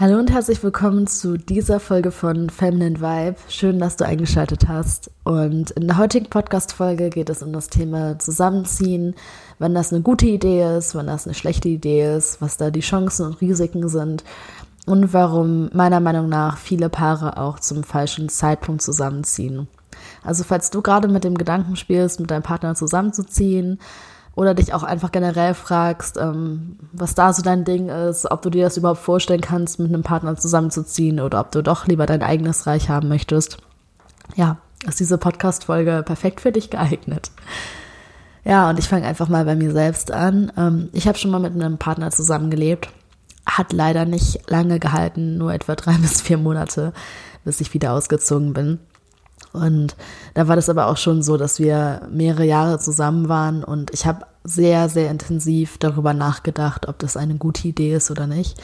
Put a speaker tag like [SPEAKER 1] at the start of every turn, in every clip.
[SPEAKER 1] Hallo und herzlich willkommen zu dieser Folge von Feminine Vibe. Schön, dass du eingeschaltet hast. Und in der heutigen Podcast-Folge geht es um das Thema Zusammenziehen, wenn das eine gute Idee ist, wenn das eine schlechte Idee ist, was da die Chancen und Risiken sind und warum meiner Meinung nach viele Paare auch zum falschen Zeitpunkt zusammenziehen. Also falls du gerade mit dem Gedanken spielst, mit deinem Partner zusammenzuziehen, oder dich auch einfach generell fragst, ähm, was da so dein Ding ist, ob du dir das überhaupt vorstellen kannst, mit einem Partner zusammenzuziehen oder ob du doch lieber dein eigenes Reich haben möchtest. Ja, ist diese Podcast-Folge perfekt für dich geeignet. Ja, und ich fange einfach mal bei mir selbst an. Ähm, ich habe schon mal mit einem Partner zusammengelebt. Hat leider nicht lange gehalten, nur etwa drei bis vier Monate, bis ich wieder ausgezogen bin. Und da war das aber auch schon so, dass wir mehrere Jahre zusammen waren und ich habe sehr, sehr intensiv darüber nachgedacht, ob das eine gute Idee ist oder nicht.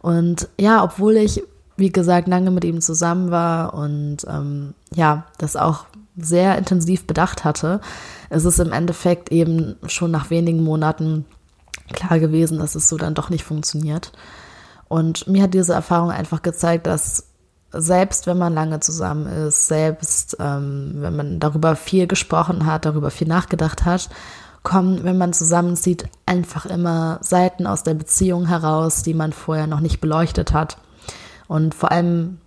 [SPEAKER 1] Und ja, obwohl ich, wie gesagt, lange mit ihm zusammen war und ähm, ja, das auch sehr intensiv bedacht hatte, ist es im Endeffekt eben schon nach wenigen Monaten klar gewesen, dass es so dann doch nicht funktioniert. Und mir hat diese Erfahrung einfach gezeigt, dass selbst wenn man lange zusammen ist, selbst ähm, wenn man darüber viel gesprochen hat, darüber viel nachgedacht hat, kommen, wenn man zusammenzieht, einfach immer Seiten aus der Beziehung heraus, die man vorher noch nicht beleuchtet hat. Und vor allem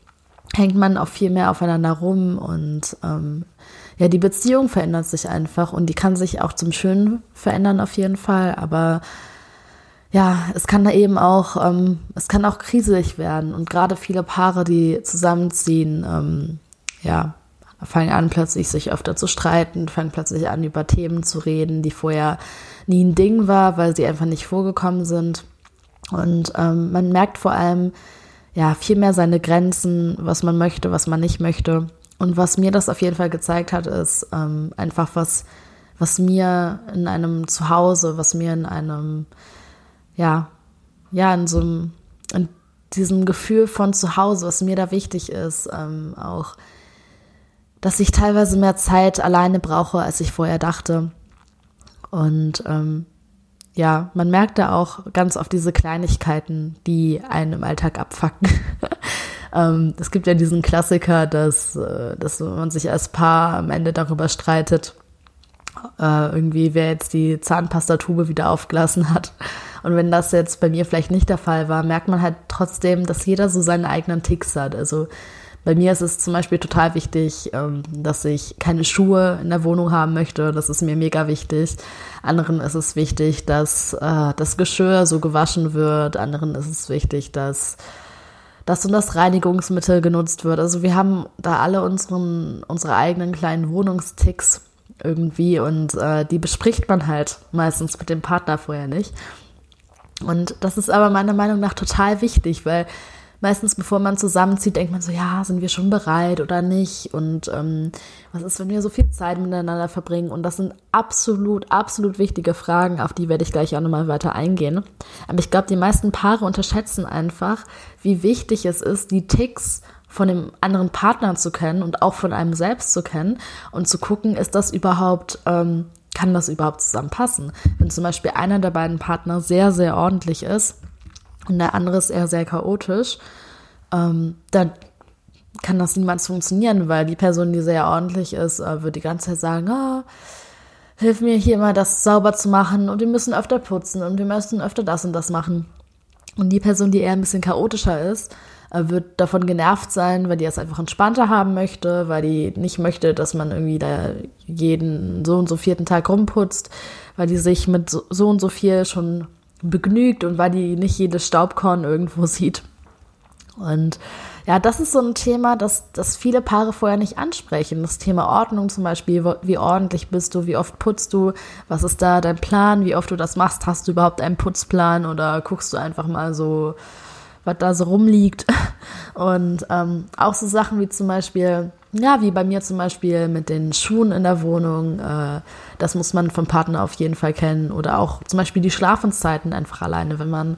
[SPEAKER 1] hängt man auch viel mehr aufeinander rum und ähm, ja, die Beziehung verändert sich einfach und die kann sich auch zum Schönen verändern auf jeden Fall, aber ja, es kann da eben auch, ähm, es kann auch kriselig werden. Und gerade viele Paare, die zusammenziehen, ähm, ja, fangen an, plötzlich sich öfter zu streiten, fangen plötzlich an, über Themen zu reden, die vorher nie ein Ding war, weil sie einfach nicht vorgekommen sind. Und ähm, man merkt vor allem, ja, viel mehr seine Grenzen, was man möchte, was man nicht möchte. Und was mir das auf jeden Fall gezeigt hat, ist ähm, einfach was, was mir in einem Zuhause, was mir in einem ja, ja, in so einem, in diesem Gefühl von zu Hause, was mir da wichtig ist, ähm, auch, dass ich teilweise mehr Zeit alleine brauche, als ich vorher dachte. Und ähm, ja, man merkt da auch ganz oft diese Kleinigkeiten, die einen im Alltag abfacken. ähm, es gibt ja diesen Klassiker, dass, äh, dass man sich als Paar am Ende darüber streitet, äh, irgendwie wer jetzt die Zahnpastatube wieder aufgelassen hat. Und wenn das jetzt bei mir vielleicht nicht der Fall war, merkt man halt trotzdem, dass jeder so seine eigenen Ticks hat. Also bei mir ist es zum Beispiel total wichtig, ähm, dass ich keine Schuhe in der Wohnung haben möchte. Das ist mir mega wichtig. Anderen ist es wichtig, dass äh, das Geschirr so gewaschen wird. Anderen ist es wichtig, dass das und das Reinigungsmittel genutzt wird. Also wir haben da alle unseren, unsere eigenen kleinen Wohnungsticks irgendwie und äh, die bespricht man halt meistens mit dem Partner vorher nicht. Und das ist aber meiner Meinung nach total wichtig, weil meistens bevor man zusammenzieht, denkt man so, ja, sind wir schon bereit oder nicht? Und ähm, was ist, wenn wir so viel Zeit miteinander verbringen? Und das sind absolut, absolut wichtige Fragen, auf die werde ich gleich auch nochmal weiter eingehen. Aber ich glaube, die meisten Paare unterschätzen einfach, wie wichtig es ist, die Ticks von dem anderen Partner zu kennen und auch von einem selbst zu kennen und zu gucken, ist das überhaupt, ähm, kann das überhaupt zusammenpassen? Wenn zum Beispiel einer der beiden Partner sehr, sehr ordentlich ist und der andere ist eher sehr chaotisch, ähm, dann kann das niemals funktionieren, weil die Person, die sehr ordentlich ist, äh, wird die ganze Zeit sagen, oh, hilf mir hier mal das sauber zu machen und wir müssen öfter putzen und wir müssen öfter das und das machen. Und die Person, die eher ein bisschen chaotischer ist, wird davon genervt sein, weil die es einfach entspannter haben möchte, weil die nicht möchte, dass man irgendwie da jeden so und so vierten Tag rumputzt, weil die sich mit so und so viel schon begnügt und weil die nicht jedes Staubkorn irgendwo sieht. Und ja, das ist so ein Thema, das, das viele Paare vorher nicht ansprechen. Das Thema Ordnung zum Beispiel, wie ordentlich bist du, wie oft putzt du, was ist da dein Plan, wie oft du das machst, hast du überhaupt einen Putzplan oder guckst du einfach mal so, was da so rumliegt. Und ähm, auch so Sachen wie zum Beispiel, ja, wie bei mir zum Beispiel mit den Schuhen in der Wohnung, äh, das muss man vom Partner auf jeden Fall kennen. Oder auch zum Beispiel die Schlafenszeiten einfach alleine, wenn man,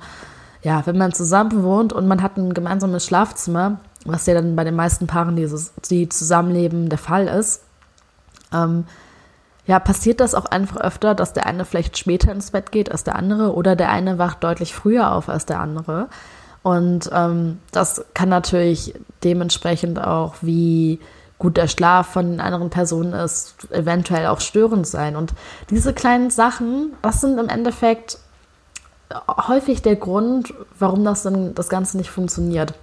[SPEAKER 1] ja, wenn man zusammen wohnt und man hat ein gemeinsames Schlafzimmer, was ja dann bei den meisten Paaren, die, die zusammenleben, der Fall ist. Ähm, ja, passiert das auch einfach öfter, dass der eine vielleicht später ins Bett geht als der andere oder der eine wacht deutlich früher auf als der andere. Und ähm, das kann natürlich dementsprechend auch, wie gut der Schlaf von den anderen Personen ist, eventuell auch störend sein. Und diese kleinen Sachen, das sind im Endeffekt häufig der Grund, warum das dann das Ganze nicht funktioniert.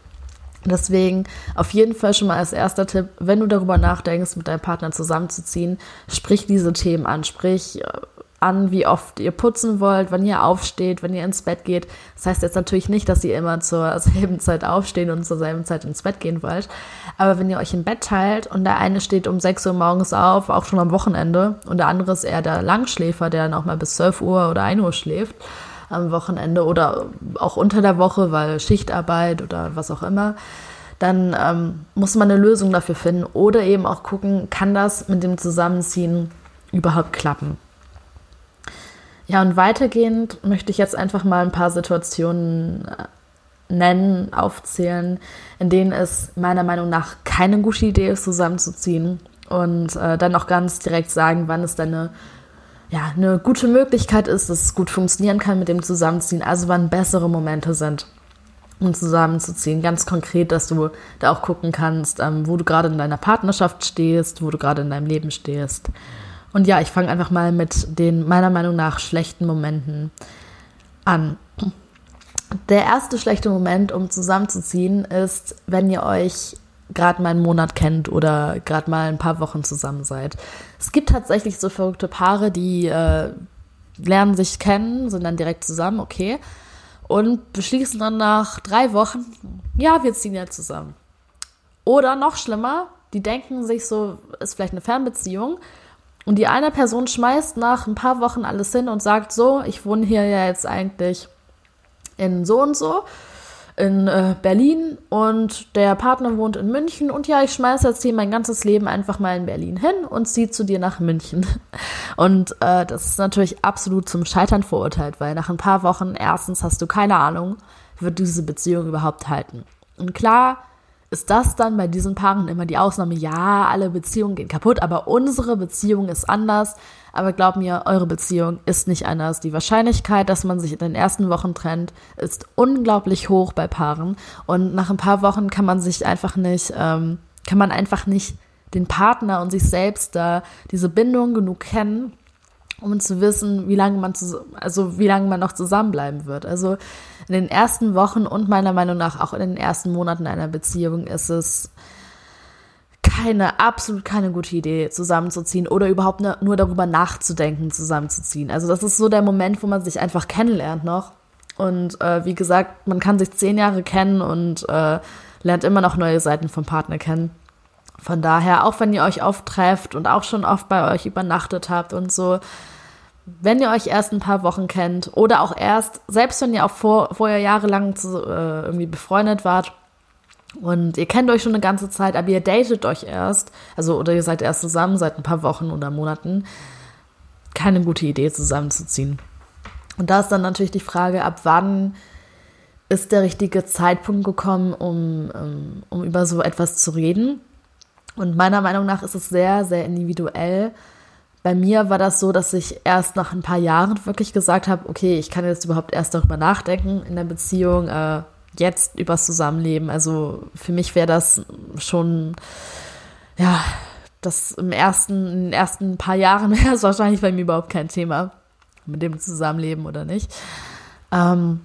[SPEAKER 1] Deswegen auf jeden Fall schon mal als erster Tipp, wenn du darüber nachdenkst, mit deinem Partner zusammenzuziehen, sprich diese Themen an, sprich äh, an, wie oft ihr putzen wollt, wann ihr aufsteht, wenn ihr ins Bett geht. Das heißt jetzt natürlich nicht, dass ihr immer zur selben Zeit aufstehen und zur selben Zeit ins Bett gehen wollt. Aber wenn ihr euch im Bett teilt und der eine steht um 6 Uhr morgens auf, auch schon am Wochenende, und der andere ist eher der Langschläfer, der dann auch mal bis 12 Uhr oder 1 Uhr schläft am Wochenende oder auch unter der Woche, weil Schichtarbeit oder was auch immer, dann ähm, muss man eine Lösung dafür finden oder eben auch gucken, kann das mit dem Zusammenziehen überhaupt klappen. Ja, und weitergehend möchte ich jetzt einfach mal ein paar Situationen äh, nennen, aufzählen, in denen es meiner Meinung nach keine gute Idee ist, zusammenzuziehen und äh, dann auch ganz direkt sagen, wann es dann eine ja, eine gute Möglichkeit ist, dass es gut funktionieren kann mit dem Zusammenziehen, also wann bessere Momente sind, um zusammenzuziehen. Ganz konkret, dass du da auch gucken kannst, ähm, wo du gerade in deiner Partnerschaft stehst, wo du gerade in deinem Leben stehst. Und ja, ich fange einfach mal mit den meiner Meinung nach schlechten Momenten an. Der erste schlechte Moment, um zusammenzuziehen, ist, wenn ihr euch gerade mal einen Monat kennt oder gerade mal ein paar Wochen zusammen seid. Es gibt tatsächlich so verrückte Paare, die äh, lernen sich kennen, sind dann direkt zusammen, okay, und beschließen dann nach drei Wochen, ja, wir ziehen ja zusammen. Oder noch schlimmer, die denken sich so, ist vielleicht eine Fernbeziehung. Und die eine Person schmeißt nach ein paar Wochen alles hin und sagt so, ich wohne hier ja jetzt eigentlich in so und so in äh, Berlin und der Partner wohnt in München und ja, ich schmeiße jetzt hier mein ganzes Leben einfach mal in Berlin hin und ziehe zu dir nach München. Und äh, das ist natürlich absolut zum Scheitern verurteilt, weil nach ein paar Wochen erstens hast du keine Ahnung, wird diese Beziehung überhaupt halten. Und klar, ist das dann bei diesen Paaren immer die Ausnahme, ja, alle Beziehungen gehen kaputt, aber unsere Beziehung ist anders. Aber glaub mir, eure Beziehung ist nicht anders. Die Wahrscheinlichkeit, dass man sich in den ersten Wochen trennt, ist unglaublich hoch bei Paaren. Und nach ein paar Wochen kann man sich einfach nicht, ähm, kann man einfach nicht den Partner und sich selbst da diese Bindung genug kennen, um zu wissen, wie lange man, also wie lange man noch zusammenbleiben wird. Also in den ersten Wochen und meiner Meinung nach auch in den ersten Monaten einer Beziehung ist es keine, absolut keine gute Idee, zusammenzuziehen oder überhaupt nur darüber nachzudenken, zusammenzuziehen. Also das ist so der Moment, wo man sich einfach kennenlernt noch. Und äh, wie gesagt, man kann sich zehn Jahre kennen und äh, lernt immer noch neue Seiten vom Partner kennen. Von daher, auch wenn ihr euch oft trefft und auch schon oft bei euch übernachtet habt und so, wenn ihr euch erst ein paar Wochen kennt oder auch erst, selbst wenn ihr auch vor, vorher jahrelang zu, äh, irgendwie befreundet wart und ihr kennt euch schon eine ganze Zeit, aber ihr datet euch erst, also oder ihr seid erst zusammen seit ein paar Wochen oder Monaten, keine gute Idee zusammenzuziehen. Und da ist dann natürlich die Frage, ab wann ist der richtige Zeitpunkt gekommen, um, ähm, um über so etwas zu reden. Und meiner Meinung nach ist es sehr, sehr individuell bei mir war das so, dass ich erst nach ein paar Jahren wirklich gesagt habe, okay, ich kann jetzt überhaupt erst darüber nachdenken in der Beziehung, äh, jetzt übers Zusammenleben. Also für mich wäre das schon, ja, das im ersten, in den ersten paar Jahren wäre es wahrscheinlich bei mir überhaupt kein Thema, mit dem Zusammenleben oder nicht. Ähm,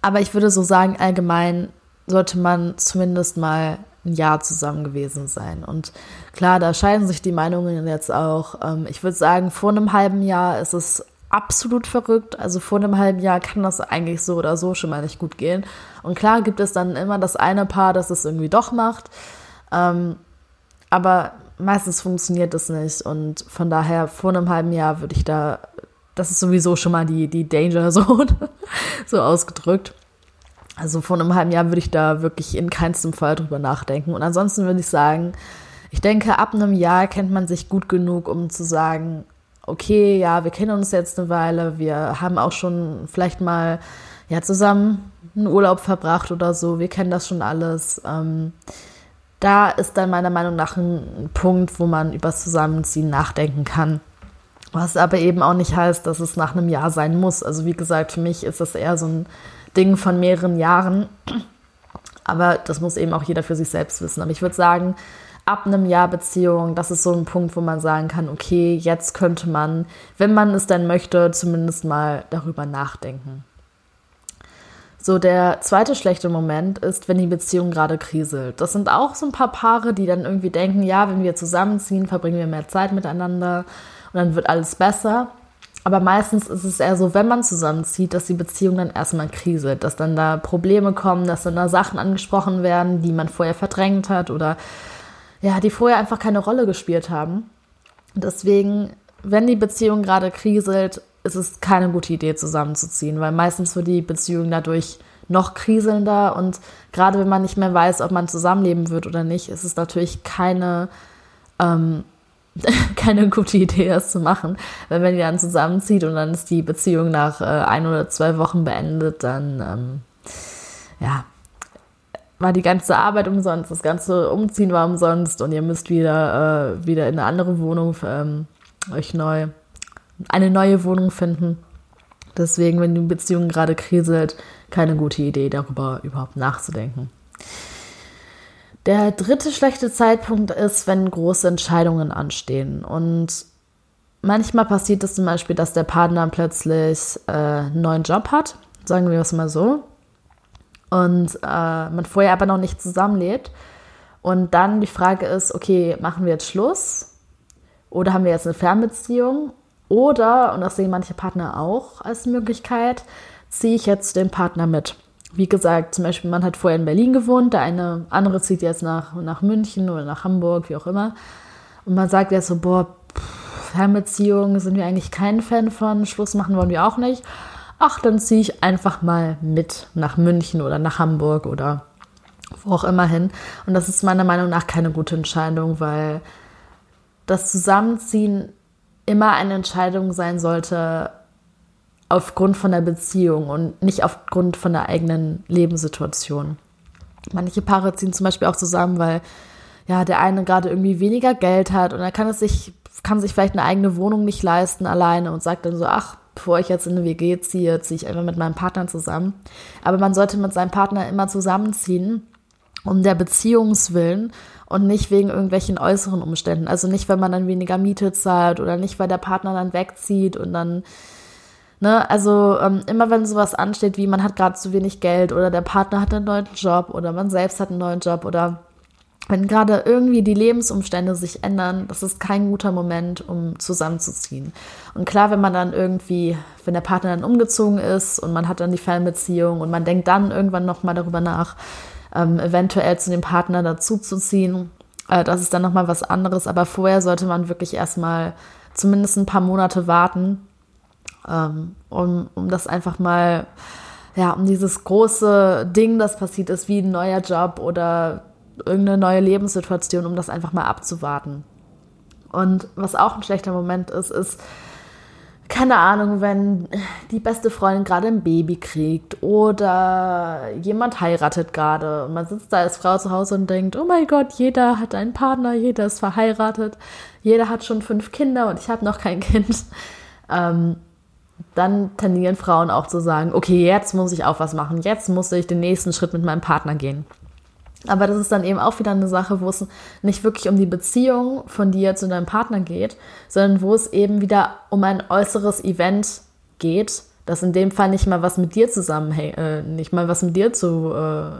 [SPEAKER 1] aber ich würde so sagen, allgemein sollte man zumindest mal ein Jahr zusammen gewesen sein. Und klar, da scheiden sich die Meinungen jetzt auch. Ähm, ich würde sagen, vor einem halben Jahr ist es absolut verrückt. Also vor einem halben Jahr kann das eigentlich so oder so schon mal nicht gut gehen. Und klar gibt es dann immer das eine Paar, das es irgendwie doch macht. Ähm, aber meistens funktioniert das nicht. Und von daher, vor einem halben Jahr würde ich da, das ist sowieso schon mal die, die Danger Zone, so ausgedrückt. Also vor einem halben Jahr würde ich da wirklich in keinstem Fall drüber nachdenken. Und ansonsten würde ich sagen, ich denke, ab einem Jahr kennt man sich gut genug, um zu sagen, okay, ja, wir kennen uns jetzt eine Weile, wir haben auch schon vielleicht mal ja, zusammen einen Urlaub verbracht oder so, wir kennen das schon alles. Ähm, da ist dann meiner Meinung nach ein Punkt, wo man über das Zusammenziehen nachdenken kann. Was aber eben auch nicht heißt, dass es nach einem Jahr sein muss. Also wie gesagt, für mich ist das eher so ein Ding von mehreren Jahren. Aber das muss eben auch jeder für sich selbst wissen. Aber ich würde sagen, ab einem Jahr Beziehung, das ist so ein Punkt, wo man sagen kann, okay, jetzt könnte man, wenn man es denn möchte, zumindest mal darüber nachdenken. So, der zweite schlechte Moment ist, wenn die Beziehung gerade kriselt. Das sind auch so ein paar Paare, die dann irgendwie denken, ja, wenn wir zusammenziehen, verbringen wir mehr Zeit miteinander und dann wird alles besser. Aber meistens ist es eher so, wenn man zusammenzieht, dass die Beziehung dann erstmal kriselt, dass dann da Probleme kommen, dass dann da Sachen angesprochen werden, die man vorher verdrängt hat oder ja, die vorher einfach keine Rolle gespielt haben. Deswegen, wenn die Beziehung gerade kriselt, ist es keine gute Idee, zusammenzuziehen, weil meistens wird die Beziehung dadurch noch kriselnder und gerade wenn man nicht mehr weiß, ob man zusammenleben wird oder nicht, ist es natürlich keine, ähm, keine gute Idee, das zu machen. Wenn ihr dann zusammenzieht und dann ist die Beziehung nach äh, ein oder zwei Wochen beendet, dann ähm, ja, war die ganze Arbeit umsonst, das ganze Umziehen war umsonst und ihr müsst wieder, äh, wieder in eine andere Wohnung ähm, euch neu, eine neue Wohnung finden. Deswegen, wenn die Beziehung gerade kriselt, keine gute Idee, darüber überhaupt nachzudenken. Der dritte schlechte Zeitpunkt ist, wenn große Entscheidungen anstehen. Und manchmal passiert es zum Beispiel, dass der Partner plötzlich äh, einen neuen Job hat, sagen wir es mal so, und äh, man vorher aber noch nicht zusammenlebt. Und dann die Frage ist, okay, machen wir jetzt Schluss? Oder haben wir jetzt eine Fernbeziehung? Oder, und das sehen manche Partner auch als Möglichkeit, ziehe ich jetzt den Partner mit. Wie gesagt, zum Beispiel, man hat vorher in Berlin gewohnt, der eine andere zieht jetzt nach, nach München oder nach Hamburg, wie auch immer. Und man sagt jetzt so, boah, Fernbeziehung sind wir eigentlich kein Fan von, Schluss machen wollen wir auch nicht ach, dann ziehe ich einfach mal mit nach München oder nach Hamburg oder wo auch immer hin. Und das ist meiner Meinung nach keine gute Entscheidung, weil das Zusammenziehen immer eine Entscheidung sein sollte aufgrund von der Beziehung und nicht aufgrund von der eigenen Lebenssituation. Manche Paare ziehen zum Beispiel auch zusammen, weil ja der eine gerade irgendwie weniger Geld hat und er kann es sich kann sich vielleicht eine eigene Wohnung nicht leisten alleine und sagt dann so ach bevor ich jetzt in eine WG ziehe, ziehe ich einfach mit meinem Partner zusammen. Aber man sollte mit seinem Partner immer zusammenziehen, um der Beziehungswillen und nicht wegen irgendwelchen äußeren Umständen. Also nicht, wenn man dann weniger Miete zahlt oder nicht, weil der Partner dann wegzieht und dann, ne, also ähm, immer wenn sowas ansteht, wie man hat gerade zu wenig Geld oder der Partner hat einen neuen Job oder man selbst hat einen neuen Job oder wenn gerade irgendwie die Lebensumstände sich ändern, das ist kein guter Moment, um zusammenzuziehen. Und klar, wenn man dann irgendwie, wenn der Partner dann umgezogen ist und man hat dann die Fernbeziehung und man denkt dann irgendwann nochmal darüber nach, ähm, eventuell zu dem Partner dazuzuziehen, äh, das ist dann nochmal was anderes. Aber vorher sollte man wirklich erstmal zumindest ein paar Monate warten, ähm, um, um das einfach mal, ja, um dieses große Ding, das passiert ist, wie ein neuer Job oder irgendeine neue Lebenssituation, um das einfach mal abzuwarten. Und was auch ein schlechter Moment ist, ist, keine Ahnung, wenn die beste Freundin gerade ein Baby kriegt oder jemand heiratet gerade und man sitzt da als Frau zu Hause und denkt, oh mein Gott, jeder hat einen Partner, jeder ist verheiratet, jeder hat schon fünf Kinder und ich habe noch kein Kind. Ähm, dann tendieren Frauen auch zu sagen, okay, jetzt muss ich auch was machen, jetzt muss ich den nächsten Schritt mit meinem Partner gehen. Aber das ist dann eben auch wieder eine Sache, wo es nicht wirklich um die Beziehung von dir zu deinem Partner geht, sondern wo es eben wieder um ein äußeres Event geht, das in dem Fall nicht mal was mit dir zusammenhängt, äh, nicht mal was mit dir zu, äh,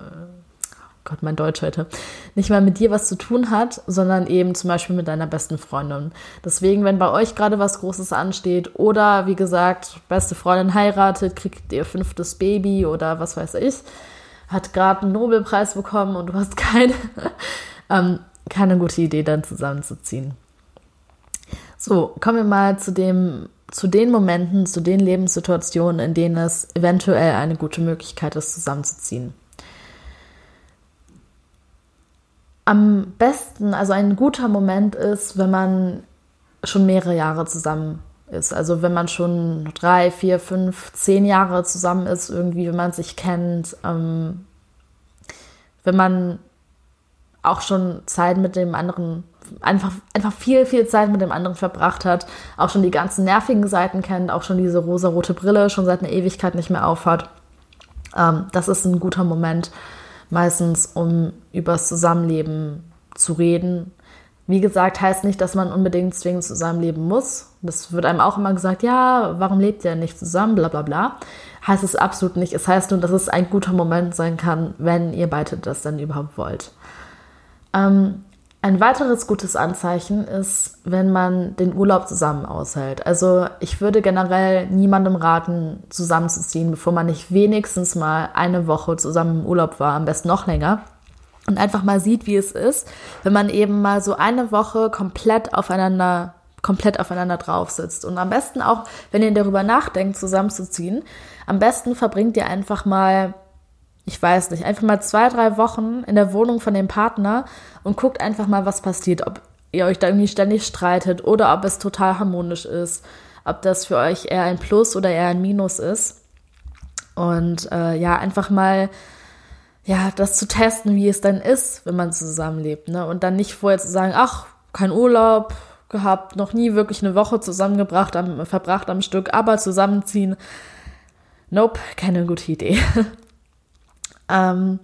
[SPEAKER 1] Gott, mein Deutsch heute, nicht mal mit dir was zu tun hat, sondern eben zum Beispiel mit deiner besten Freundin. Deswegen, wenn bei euch gerade was Großes ansteht oder wie gesagt, beste Freundin heiratet, kriegt ihr fünftes Baby oder was weiß ich, hat gerade einen Nobelpreis bekommen und du hast keine, ähm, keine gute Idee, dann zusammenzuziehen. So, kommen wir mal zu dem, zu den Momenten, zu den Lebenssituationen, in denen es eventuell eine gute Möglichkeit ist, zusammenzuziehen. Am besten, also ein guter Moment ist, wenn man schon mehrere Jahre zusammen ist. Also wenn man schon drei, vier, fünf, zehn Jahre zusammen ist, irgendwie, wenn man sich kennt, ähm, wenn man auch schon Zeit mit dem anderen, einfach, einfach viel, viel Zeit mit dem anderen verbracht hat, auch schon die ganzen nervigen Seiten kennt, auch schon diese rosa-rote Brille schon seit einer Ewigkeit nicht mehr aufhat. Ähm, das ist ein guter Moment, meistens, um über das Zusammenleben zu reden. Wie gesagt, heißt nicht, dass man unbedingt zwingend zusammenleben muss. Das wird einem auch immer gesagt, ja, warum lebt ihr nicht zusammen, bla bla bla. Heißt es absolut nicht. Es heißt nur, dass es ein guter Moment sein kann, wenn ihr beide das dann überhaupt wollt. Ähm, ein weiteres gutes Anzeichen ist, wenn man den Urlaub zusammen aushält. Also ich würde generell niemandem raten, zusammenzuziehen, bevor man nicht wenigstens mal eine Woche zusammen im Urlaub war, am besten noch länger. Und einfach mal sieht, wie es ist, wenn man eben mal so eine Woche komplett aufeinander komplett aufeinander drauf sitzt. Und am besten auch, wenn ihr darüber nachdenkt, zusammenzuziehen, am besten verbringt ihr einfach mal ich weiß nicht, einfach mal zwei, drei Wochen in der Wohnung von dem Partner und guckt einfach mal, was passiert. Ob ihr euch da irgendwie ständig streitet oder ob es total harmonisch ist. Ob das für euch eher ein Plus oder eher ein Minus ist. Und äh, ja, einfach mal ja, das zu testen, wie es dann ist, wenn man zusammenlebt. Ne? Und dann nicht vorher zu sagen, ach, kein Urlaub gehabt, noch nie wirklich eine Woche zusammengebracht, am, verbracht am Stück, aber zusammenziehen. Nope, keine gute Idee. Ähm,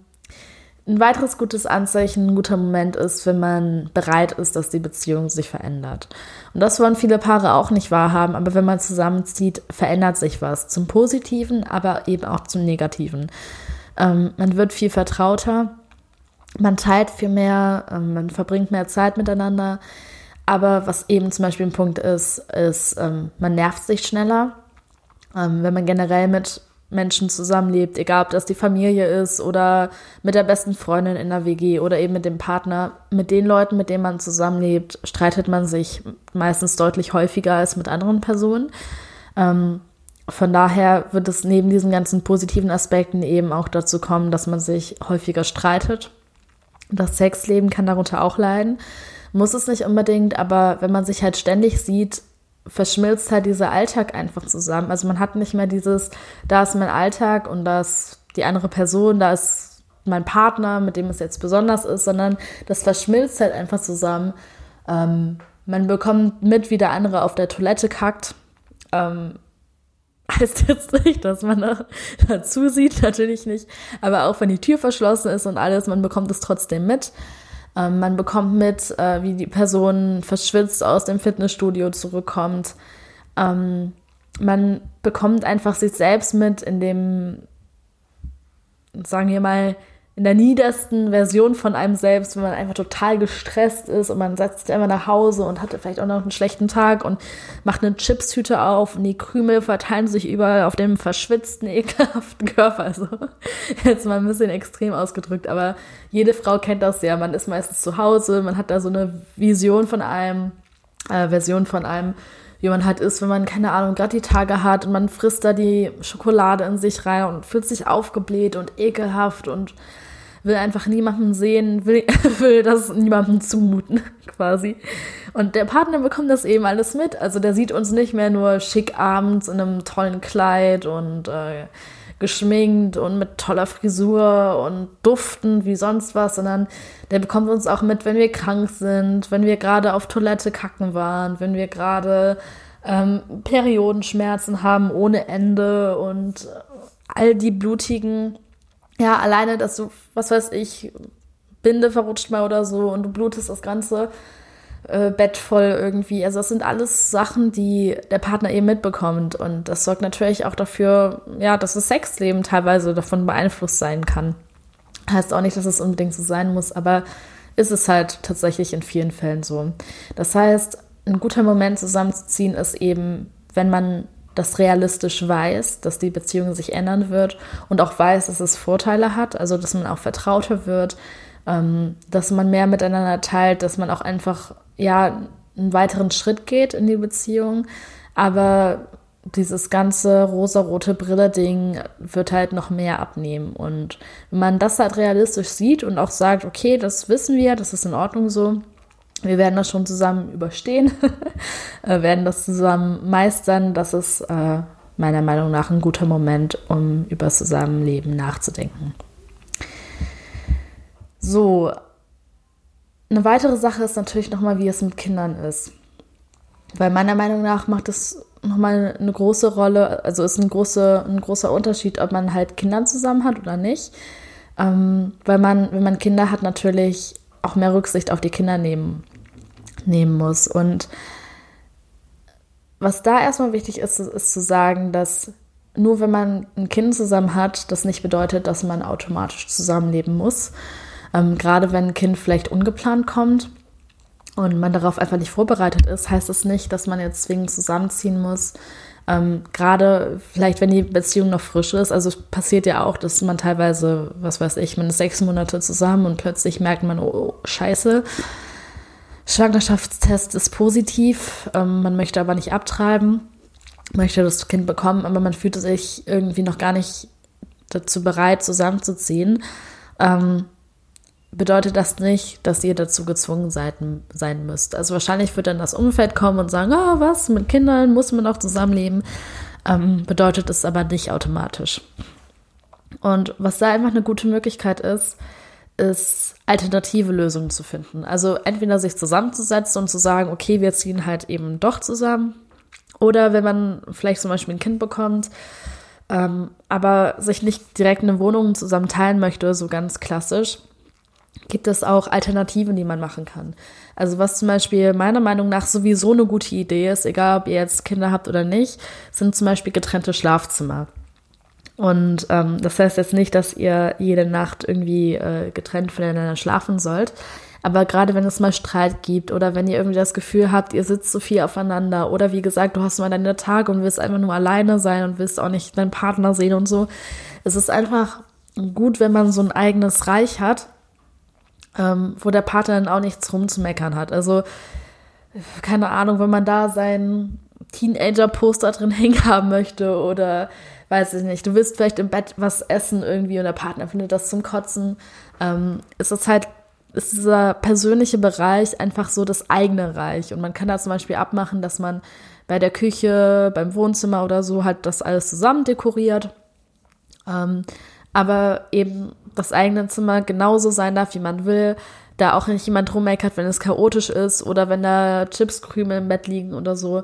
[SPEAKER 1] ein weiteres gutes Anzeichen, ein guter Moment ist, wenn man bereit ist, dass die Beziehung sich verändert. Und das wollen viele Paare auch nicht wahrhaben, aber wenn man zusammenzieht, verändert sich was. Zum Positiven, aber eben auch zum Negativen. Ähm, man wird viel vertrauter, man teilt viel mehr, ähm, man verbringt mehr Zeit miteinander. Aber was eben zum Beispiel ein Punkt ist, ist, ähm, man nervt sich schneller. Ähm, wenn man generell mit Menschen zusammenlebt, egal ob das die Familie ist oder mit der besten Freundin in der WG oder eben mit dem Partner, mit den Leuten, mit denen man zusammenlebt, streitet man sich meistens deutlich häufiger als mit anderen Personen. Ähm, von daher wird es neben diesen ganzen positiven Aspekten eben auch dazu kommen, dass man sich häufiger streitet. Das Sexleben kann darunter auch leiden. Muss es nicht unbedingt, aber wenn man sich halt ständig sieht, verschmilzt halt dieser Alltag einfach zusammen. Also man hat nicht mehr dieses, da ist mein Alltag und da ist die andere Person, da ist mein Partner, mit dem es jetzt besonders ist, sondern das verschmilzt halt einfach zusammen. Ähm, man bekommt mit, wie der andere auf der Toilette kackt. Ähm, heißt jetzt nicht, dass man da, dazu sieht, natürlich nicht. Aber auch wenn die Tür verschlossen ist und alles, man bekommt es trotzdem mit. Ähm, man bekommt mit, äh, wie die Person verschwitzt aus dem Fitnessstudio zurückkommt. Ähm, man bekommt einfach sich selbst mit in dem, sagen wir mal, in der niedersten Version von einem selbst, wenn man einfach total gestresst ist und man setzt sich einfach nach Hause und hatte vielleicht auch noch einen schlechten Tag und macht eine Chipstüte auf und die Krümel verteilen sich überall auf dem verschwitzten, ekelhaften Körper. Also jetzt mal ein bisschen extrem ausgedrückt, aber jede Frau kennt das ja. Man ist meistens zu Hause, man hat da so eine Vision von einem, äh, Version von einem, wie man halt ist, wenn man, keine Ahnung, gerade die Tage hat und man frisst da die Schokolade in sich rein und fühlt sich aufgebläht und ekelhaft und will einfach niemanden sehen, will, will das niemandem zumuten, quasi. Und der Partner bekommt das eben alles mit. Also der sieht uns nicht mehr nur schick abends in einem tollen Kleid und äh, geschminkt und mit toller Frisur und duftend wie sonst was, sondern der bekommt uns auch mit, wenn wir krank sind, wenn wir gerade auf Toilette kacken waren, wenn wir gerade ähm, Periodenschmerzen haben ohne Ende und all die blutigen ja, alleine, dass du, was weiß ich, Binde verrutscht mal oder so und du blutest das ganze äh, Bett voll irgendwie. Also das sind alles Sachen, die der Partner eben mitbekommt und das sorgt natürlich auch dafür, ja, dass das Sexleben teilweise davon beeinflusst sein kann. Heißt auch nicht, dass es unbedingt so sein muss, aber ist es halt tatsächlich in vielen Fällen so. Das heißt, ein guter Moment zusammenzuziehen ist eben, wenn man das realistisch weiß, dass die Beziehung sich ändern wird und auch weiß, dass es Vorteile hat, also dass man auch vertrauter wird, ähm, dass man mehr miteinander teilt, dass man auch einfach, ja, einen weiteren Schritt geht in die Beziehung. Aber dieses ganze rosa-rote Brille-Ding wird halt noch mehr abnehmen. Und wenn man das halt realistisch sieht und auch sagt, okay, das wissen wir, das ist in Ordnung so, wir werden das schon zusammen überstehen, äh, werden das zusammen meistern, das ist äh, meiner Meinung nach ein guter Moment, um über das Zusammenleben nachzudenken. So, eine weitere Sache ist natürlich nochmal, wie es mit Kindern ist. Weil meiner Meinung nach macht es nochmal eine große Rolle, also ist ein, große, ein großer Unterschied, ob man halt Kinder zusammen hat oder nicht. Ähm, weil man, wenn man Kinder hat, natürlich auch mehr Rücksicht auf die Kinder nehmen, nehmen muss. Und was da erstmal wichtig ist, ist zu sagen, dass nur wenn man ein Kind zusammen hat, das nicht bedeutet, dass man automatisch zusammenleben muss. Ähm, gerade wenn ein Kind vielleicht ungeplant kommt und man darauf einfach nicht vorbereitet ist, heißt es das nicht, dass man jetzt zwingend zusammenziehen muss. Ähm, gerade vielleicht, wenn die Beziehung noch frisch ist. Also es passiert ja auch, dass man teilweise, was weiß ich, man ist sechs Monate zusammen und plötzlich merkt man, oh, oh scheiße, Schwangerschaftstest ist positiv, ähm, man möchte aber nicht abtreiben, möchte das Kind bekommen, aber man fühlt sich irgendwie noch gar nicht dazu bereit, zusammenzuziehen. Ähm, bedeutet das nicht, dass ihr dazu gezwungen seid, sein müsst. Also wahrscheinlich wird dann das Umfeld kommen und sagen, oh, was, mit Kindern muss man auch zusammenleben. Ähm, bedeutet es aber nicht automatisch. Und was da einfach eine gute Möglichkeit ist, ist alternative Lösungen zu finden. Also entweder sich zusammenzusetzen und zu sagen, okay, wir ziehen halt eben doch zusammen. Oder wenn man vielleicht zum Beispiel ein Kind bekommt, ähm, aber sich nicht direkt eine Wohnung zusammen teilen möchte, so ganz klassisch, gibt es auch Alternativen, die man machen kann. Also was zum Beispiel meiner Meinung nach sowieso eine gute Idee ist, egal ob ihr jetzt Kinder habt oder nicht, sind zum Beispiel getrennte Schlafzimmer. Und ähm, das heißt jetzt nicht, dass ihr jede Nacht irgendwie äh, getrennt voneinander schlafen sollt. Aber gerade wenn es mal Streit gibt oder wenn ihr irgendwie das Gefühl habt, ihr sitzt so viel aufeinander oder wie gesagt, du hast mal deine Tage und willst einfach nur alleine sein und willst auch nicht deinen Partner sehen und so. Es ist einfach gut, wenn man so ein eigenes Reich hat, ähm, wo der Partner dann auch nichts rumzumeckern hat. Also, keine Ahnung, wenn man da sein Teenager-Poster drin hängen haben möchte oder weiß ich nicht, du willst vielleicht im Bett was essen irgendwie und der Partner findet das zum Kotzen, ähm, ist das halt, ist dieser persönliche Bereich einfach so das eigene Reich. Und man kann da zum Beispiel abmachen, dass man bei der Küche, beim Wohnzimmer oder so halt das alles zusammen dekoriert. Ähm, aber eben das eigene Zimmer genauso sein darf, wie man will. Da auch nicht jemand rummeckert, wenn es chaotisch ist oder wenn da Chipskrümel im Bett liegen oder so.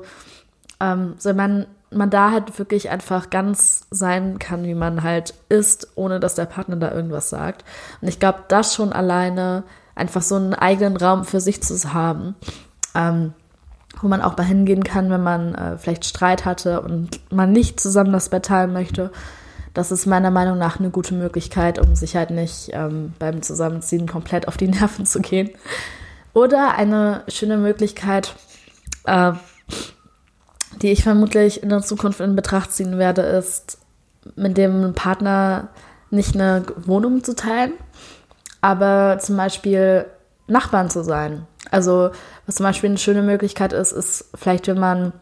[SPEAKER 1] Ähm, sondern man da halt wirklich einfach ganz sein kann, wie man halt ist, ohne dass der Partner da irgendwas sagt. Und ich glaube, das schon alleine, einfach so einen eigenen Raum für sich zu haben, ähm, wo man auch mal hingehen kann, wenn man äh, vielleicht Streit hatte und man nicht zusammen das Bett teilen möchte das ist meiner Meinung nach eine gute Möglichkeit, um sich halt nicht ähm, beim Zusammenziehen komplett auf die Nerven zu gehen. Oder eine schöne Möglichkeit, äh, die ich vermutlich in der Zukunft in Betracht ziehen werde, ist, mit dem Partner nicht eine Wohnung zu teilen, aber zum Beispiel Nachbarn zu sein. Also, was zum Beispiel eine schöne Möglichkeit ist, ist vielleicht, wenn man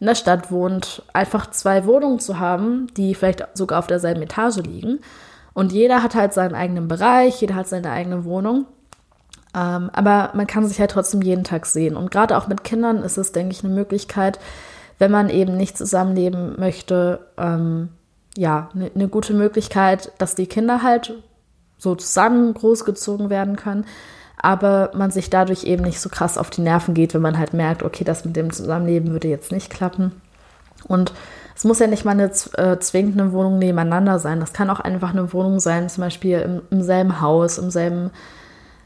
[SPEAKER 1] in der Stadt wohnt, einfach zwei Wohnungen zu haben, die vielleicht sogar auf derselben Etage liegen. Und jeder hat halt seinen eigenen Bereich, jeder hat seine eigene Wohnung. Ähm, aber man kann sich halt trotzdem jeden Tag sehen. Und gerade auch mit Kindern ist es, denke ich, eine Möglichkeit, wenn man eben nicht zusammenleben möchte, ähm, ja, eine ne gute Möglichkeit, dass die Kinder halt so zusammen großgezogen werden können aber man sich dadurch eben nicht so krass auf die Nerven geht, wenn man halt merkt, okay, das mit dem Zusammenleben würde jetzt nicht klappen. Und es muss ja nicht mal eine äh, zwingende Wohnung nebeneinander sein. Das kann auch einfach eine Wohnung sein, zum Beispiel im, im selben Haus, im selben,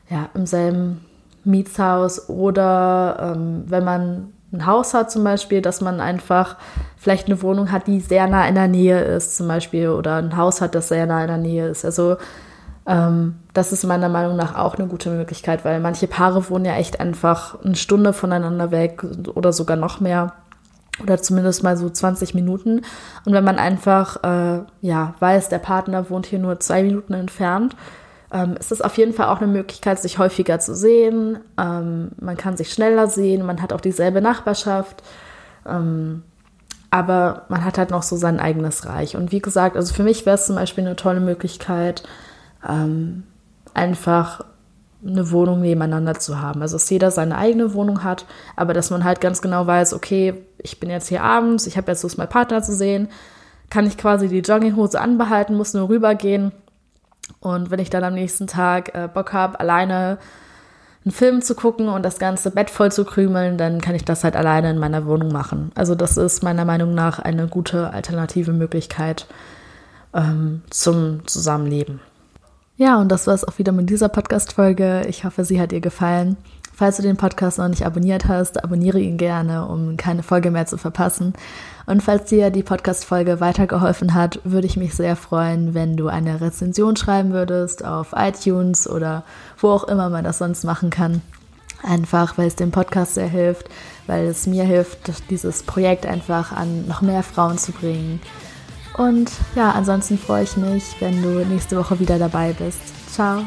[SPEAKER 1] ja, im selben Mietshaus oder ähm, wenn man ein Haus hat zum Beispiel, dass man einfach vielleicht eine Wohnung hat, die sehr nah in der Nähe ist zum Beispiel oder ein Haus hat, das sehr nah in der Nähe ist. Also das ist meiner Meinung nach auch eine gute Möglichkeit, weil manche Paare wohnen ja echt einfach eine Stunde voneinander weg oder sogar noch mehr oder zumindest mal so 20 Minuten. Und wenn man einfach äh, ja weiß, der Partner wohnt hier nur zwei Minuten entfernt, ähm, ist es auf jeden Fall auch eine Möglichkeit, sich häufiger zu sehen. Ähm, man kann sich schneller sehen, man hat auch dieselbe Nachbarschaft. Ähm, aber man hat halt noch so sein eigenes Reich. Und wie gesagt, also für mich wäre es zum Beispiel eine tolle Möglichkeit, ähm, einfach eine Wohnung nebeneinander zu haben. Also dass jeder seine eigene Wohnung hat, aber dass man halt ganz genau weiß, okay, ich bin jetzt hier abends, ich habe jetzt Lust, meinen Partner zu sehen, kann ich quasi die Jogginghose anbehalten, muss nur rübergehen. Und wenn ich dann am nächsten Tag äh, Bock habe, alleine einen Film zu gucken und das ganze Bett voll zu krümeln, dann kann ich das halt alleine in meiner Wohnung machen. Also das ist meiner Meinung nach eine gute alternative Möglichkeit ähm, zum Zusammenleben. Ja, und das war es auch wieder mit dieser Podcast-Folge. Ich hoffe, sie hat dir gefallen. Falls du den Podcast noch nicht abonniert hast, abonniere ihn gerne, um keine Folge mehr zu verpassen. Und falls dir die Podcast-Folge weitergeholfen hat, würde ich mich sehr freuen, wenn du eine Rezension schreiben würdest auf iTunes oder wo auch immer man das sonst machen kann. Einfach, weil es dem Podcast sehr hilft, weil es mir hilft, dieses Projekt einfach an noch mehr Frauen zu bringen. Und ja, ansonsten freue ich mich, wenn du nächste Woche wieder dabei bist. Ciao.